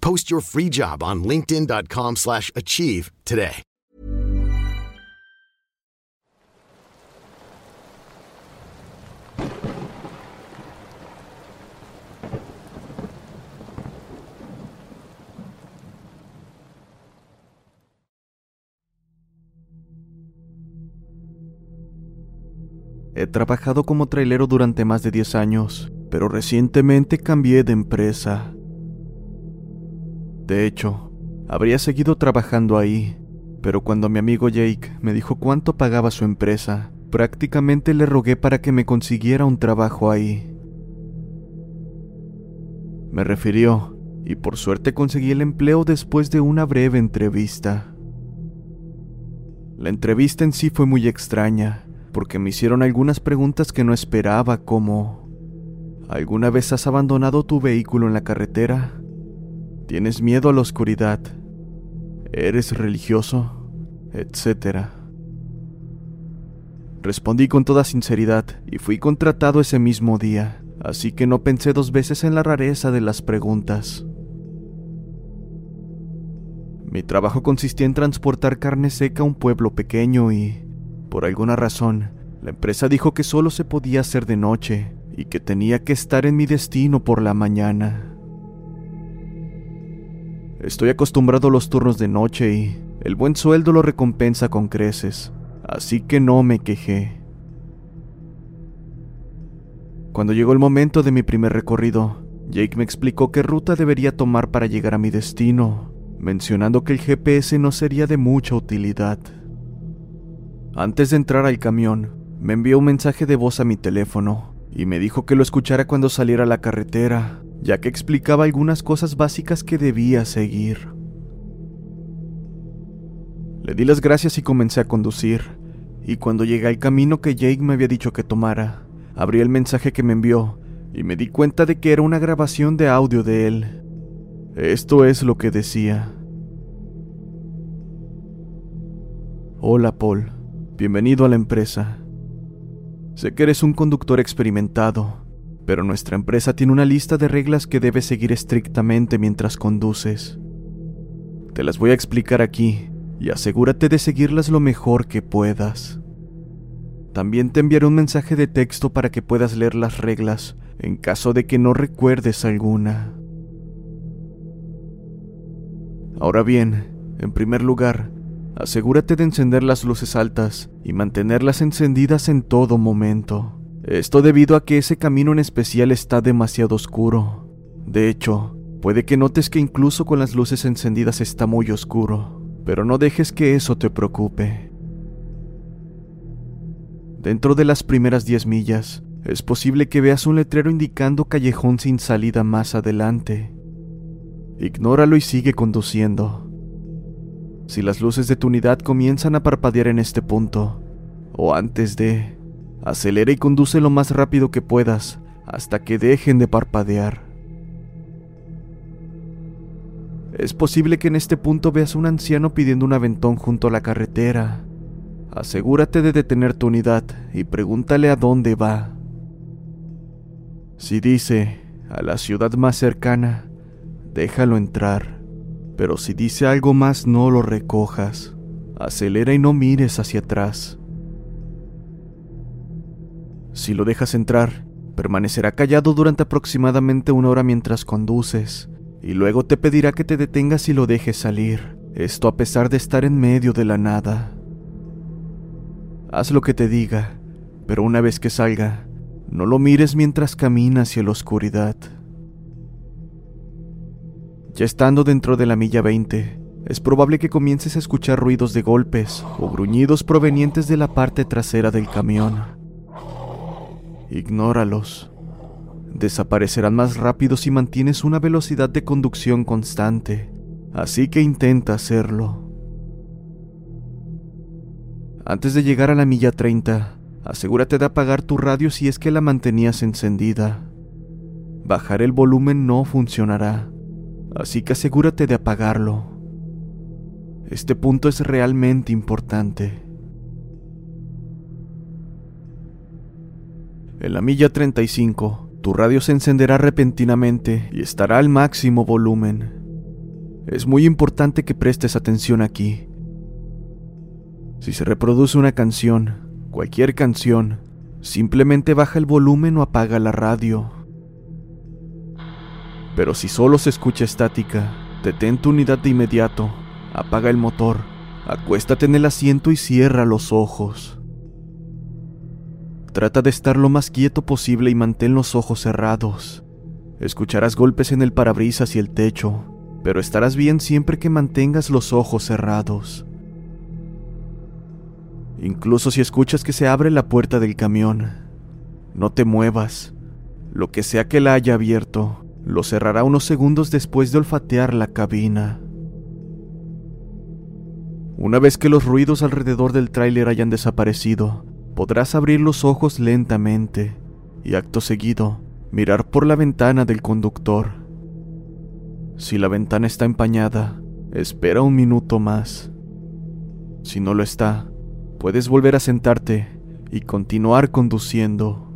Post your free job on linkedin.com/achieve slash achieve today. He trabajado como trailero durante más de 10 años, pero recientemente cambié de empresa. De hecho, habría seguido trabajando ahí, pero cuando mi amigo Jake me dijo cuánto pagaba su empresa, prácticamente le rogué para que me consiguiera un trabajo ahí. Me refirió, y por suerte conseguí el empleo después de una breve entrevista. La entrevista en sí fue muy extraña, porque me hicieron algunas preguntas que no esperaba, como ¿Alguna vez has abandonado tu vehículo en la carretera? ¿Tienes miedo a la oscuridad? ¿Eres religioso? Etcétera. Respondí con toda sinceridad y fui contratado ese mismo día, así que no pensé dos veces en la rareza de las preguntas. Mi trabajo consistía en transportar carne seca a un pueblo pequeño y, por alguna razón, la empresa dijo que solo se podía hacer de noche y que tenía que estar en mi destino por la mañana. Estoy acostumbrado a los turnos de noche y el buen sueldo lo recompensa con creces, así que no me quejé. Cuando llegó el momento de mi primer recorrido, Jake me explicó qué ruta debería tomar para llegar a mi destino, mencionando que el GPS no sería de mucha utilidad. Antes de entrar al camión, me envió un mensaje de voz a mi teléfono y me dijo que lo escuchara cuando saliera a la carretera, ya que explicaba algunas cosas básicas que debía seguir. Le di las gracias y comencé a conducir, y cuando llegué al camino que Jake me había dicho que tomara, abrí el mensaje que me envió y me di cuenta de que era una grabación de audio de él. Esto es lo que decía. Hola Paul, bienvenido a la empresa. Sé que eres un conductor experimentado, pero nuestra empresa tiene una lista de reglas que debes seguir estrictamente mientras conduces. Te las voy a explicar aquí y asegúrate de seguirlas lo mejor que puedas. También te enviaré un mensaje de texto para que puedas leer las reglas en caso de que no recuerdes alguna. Ahora bien, en primer lugar, asegúrate de encender las luces altas y mantenerlas encendidas en todo momento. Esto debido a que ese camino en especial está demasiado oscuro. De hecho, puede que notes que incluso con las luces encendidas está muy oscuro, pero no dejes que eso te preocupe. Dentro de las primeras 10 millas, es posible que veas un letrero indicando callejón sin salida más adelante. Ignóralo y sigue conduciendo. Si las luces de tu unidad comienzan a parpadear en este punto, o antes de, acelera y conduce lo más rápido que puedas hasta que dejen de parpadear. Es posible que en este punto veas a un anciano pidiendo un aventón junto a la carretera. Asegúrate de detener tu unidad y pregúntale a dónde va. Si dice a la ciudad más cercana, déjalo entrar. Pero si dice algo más, no lo recojas. Acelera y no mires hacia atrás. Si lo dejas entrar, permanecerá callado durante aproximadamente una hora mientras conduces, y luego te pedirá que te detengas y lo dejes salir, esto a pesar de estar en medio de la nada. Haz lo que te diga, pero una vez que salga, no lo mires mientras camina hacia la oscuridad. Ya estando dentro de la milla 20, es probable que comiences a escuchar ruidos de golpes o gruñidos provenientes de la parte trasera del camión. Ignóralos. Desaparecerán más rápido si mantienes una velocidad de conducción constante, así que intenta hacerlo. Antes de llegar a la milla 30, asegúrate de apagar tu radio si es que la mantenías encendida. Bajar el volumen no funcionará, así que asegúrate de apagarlo. Este punto es realmente importante. En la milla 35, tu radio se encenderá repentinamente y estará al máximo volumen. Es muy importante que prestes atención aquí. Si se reproduce una canción, cualquier canción, simplemente baja el volumen o apaga la radio. Pero si solo se escucha estática, detén tu unidad de inmediato, apaga el motor, acuéstate en el asiento y cierra los ojos. Trata de estar lo más quieto posible y mantén los ojos cerrados. Escucharás golpes en el parabrisas y el techo, pero estarás bien siempre que mantengas los ojos cerrados. Incluso si escuchas que se abre la puerta del camión, no te muevas. Lo que sea que la haya abierto, lo cerrará unos segundos después de olfatear la cabina. Una vez que los ruidos alrededor del tráiler hayan desaparecido, podrás abrir los ojos lentamente y acto seguido mirar por la ventana del conductor. Si la ventana está empañada, espera un minuto más. Si no lo está, puedes volver a sentarte y continuar conduciendo.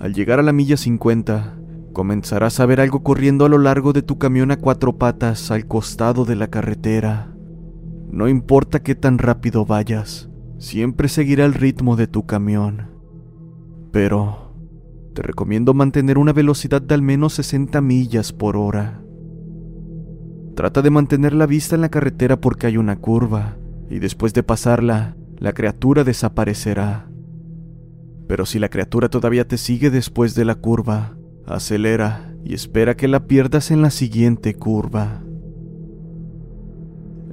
Al llegar a la milla 50, comenzarás a ver algo corriendo a lo largo de tu camión a cuatro patas al costado de la carretera. No importa qué tan rápido vayas, siempre seguirá el ritmo de tu camión. Pero te recomiendo mantener una velocidad de al menos 60 millas por hora. Trata de mantener la vista en la carretera porque hay una curva, y después de pasarla, la criatura desaparecerá. Pero si la criatura todavía te sigue después de la curva, acelera y espera que la pierdas en la siguiente curva.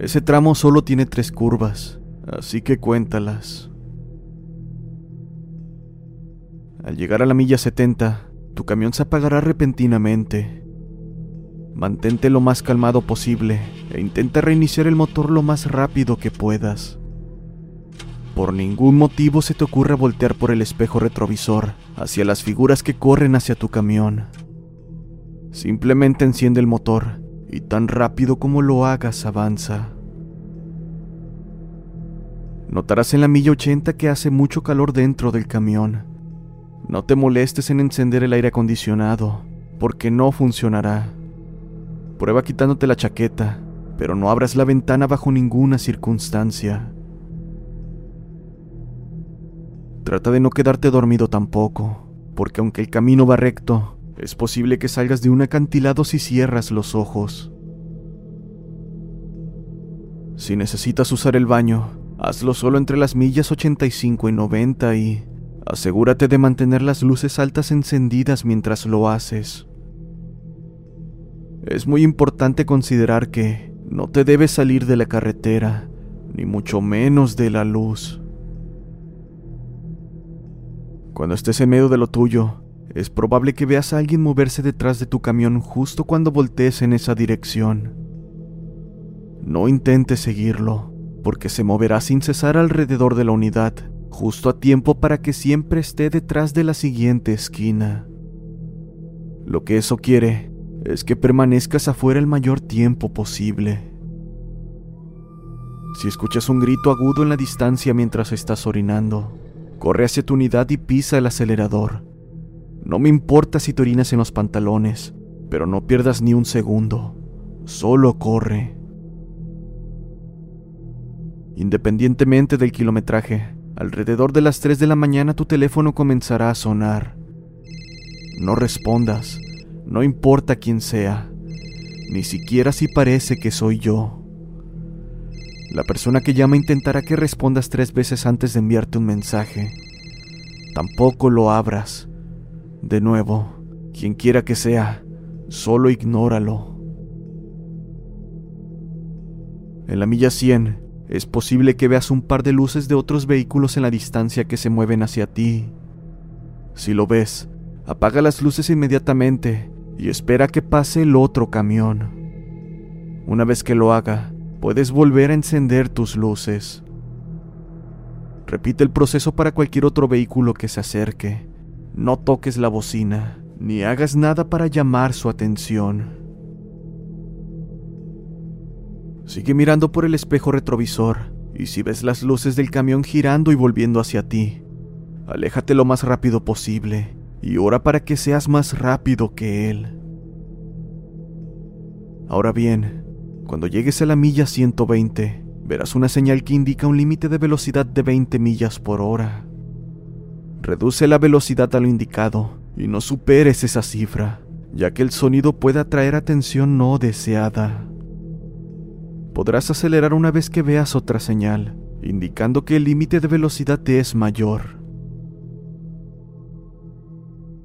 Ese tramo solo tiene tres curvas, así que cuéntalas. Al llegar a la milla 70, tu camión se apagará repentinamente. Mantente lo más calmado posible e intenta reiniciar el motor lo más rápido que puedas. Por ningún motivo se te ocurra voltear por el espejo retrovisor hacia las figuras que corren hacia tu camión. Simplemente enciende el motor y tan rápido como lo hagas avanza. Notarás en la milla 80 que hace mucho calor dentro del camión. No te molestes en encender el aire acondicionado, porque no funcionará. Prueba quitándote la chaqueta, pero no abras la ventana bajo ninguna circunstancia. Trata de no quedarte dormido tampoco, porque aunque el camino va recto, es posible que salgas de un acantilado si cierras los ojos. Si necesitas usar el baño, hazlo solo entre las millas 85 y 90 y asegúrate de mantener las luces altas encendidas mientras lo haces. Es muy importante considerar que no te debes salir de la carretera, ni mucho menos de la luz. Cuando estés en medio de lo tuyo, es probable que veas a alguien moverse detrás de tu camión justo cuando voltees en esa dirección. No intentes seguirlo, porque se moverá sin cesar alrededor de la unidad, justo a tiempo para que siempre esté detrás de la siguiente esquina. Lo que eso quiere es que permanezcas afuera el mayor tiempo posible. Si escuchas un grito agudo en la distancia mientras estás orinando, corre hacia tu unidad y pisa el acelerador. No me importa si te orinas en los pantalones, pero no pierdas ni un segundo. Solo corre. Independientemente del kilometraje, alrededor de las 3 de la mañana tu teléfono comenzará a sonar. No respondas, no importa quién sea, ni siquiera si parece que soy yo. La persona que llama intentará que respondas tres veces antes de enviarte un mensaje. Tampoco lo abras. De nuevo, quien quiera que sea, solo ignóralo. En la milla 100, es posible que veas un par de luces de otros vehículos en la distancia que se mueven hacia ti. Si lo ves, apaga las luces inmediatamente y espera que pase el otro camión. Una vez que lo haga, puedes volver a encender tus luces. Repite el proceso para cualquier otro vehículo que se acerque. No toques la bocina, ni hagas nada para llamar su atención. Sigue mirando por el espejo retrovisor y si ves las luces del camión girando y volviendo hacia ti, aléjate lo más rápido posible y ora para que seas más rápido que él. Ahora bien, cuando llegues a la milla 120, verás una señal que indica un límite de velocidad de 20 millas por hora. Reduce la velocidad a lo indicado y no superes esa cifra, ya que el sonido puede atraer atención no deseada. Podrás acelerar una vez que veas otra señal, indicando que el límite de velocidad te es mayor.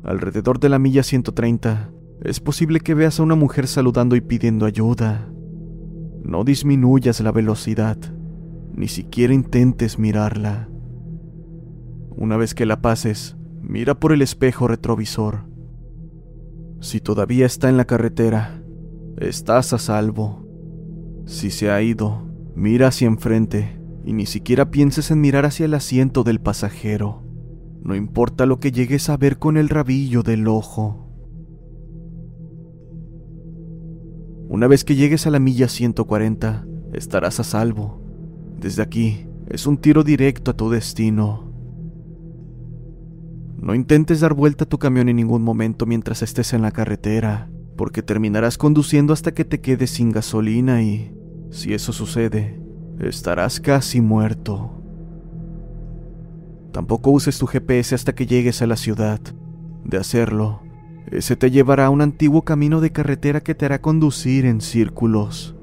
Alrededor de la milla 130, es posible que veas a una mujer saludando y pidiendo ayuda. No disminuyas la velocidad, ni siquiera intentes mirarla. Una vez que la pases, mira por el espejo retrovisor. Si todavía está en la carretera, estás a salvo. Si se ha ido, mira hacia enfrente y ni siquiera pienses en mirar hacia el asiento del pasajero. No importa lo que llegues a ver con el rabillo del ojo. Una vez que llegues a la milla 140, estarás a salvo. Desde aquí es un tiro directo a tu destino. No intentes dar vuelta a tu camión en ningún momento mientras estés en la carretera, porque terminarás conduciendo hasta que te quedes sin gasolina y si eso sucede, estarás casi muerto. Tampoco uses tu GPS hasta que llegues a la ciudad. De hacerlo, ese te llevará a un antiguo camino de carretera que te hará conducir en círculos.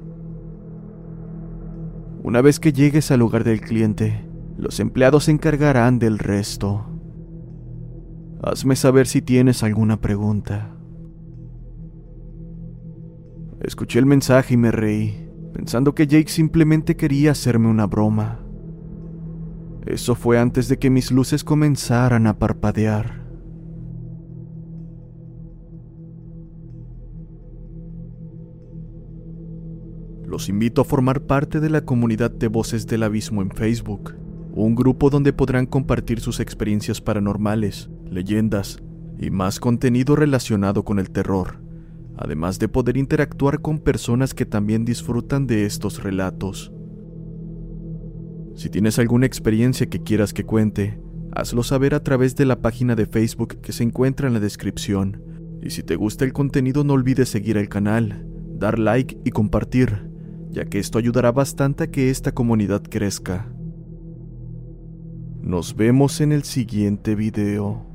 Una vez que llegues al lugar del cliente, los empleados se encargarán del resto. Hazme saber si tienes alguna pregunta. Escuché el mensaje y me reí pensando que Jake simplemente quería hacerme una broma. Eso fue antes de que mis luces comenzaran a parpadear. Los invito a formar parte de la comunidad de Voces del Abismo en Facebook, un grupo donde podrán compartir sus experiencias paranormales, leyendas y más contenido relacionado con el terror además de poder interactuar con personas que también disfrutan de estos relatos. Si tienes alguna experiencia que quieras que cuente, hazlo saber a través de la página de Facebook que se encuentra en la descripción. Y si te gusta el contenido no olvides seguir el canal, dar like y compartir, ya que esto ayudará bastante a que esta comunidad crezca. Nos vemos en el siguiente video.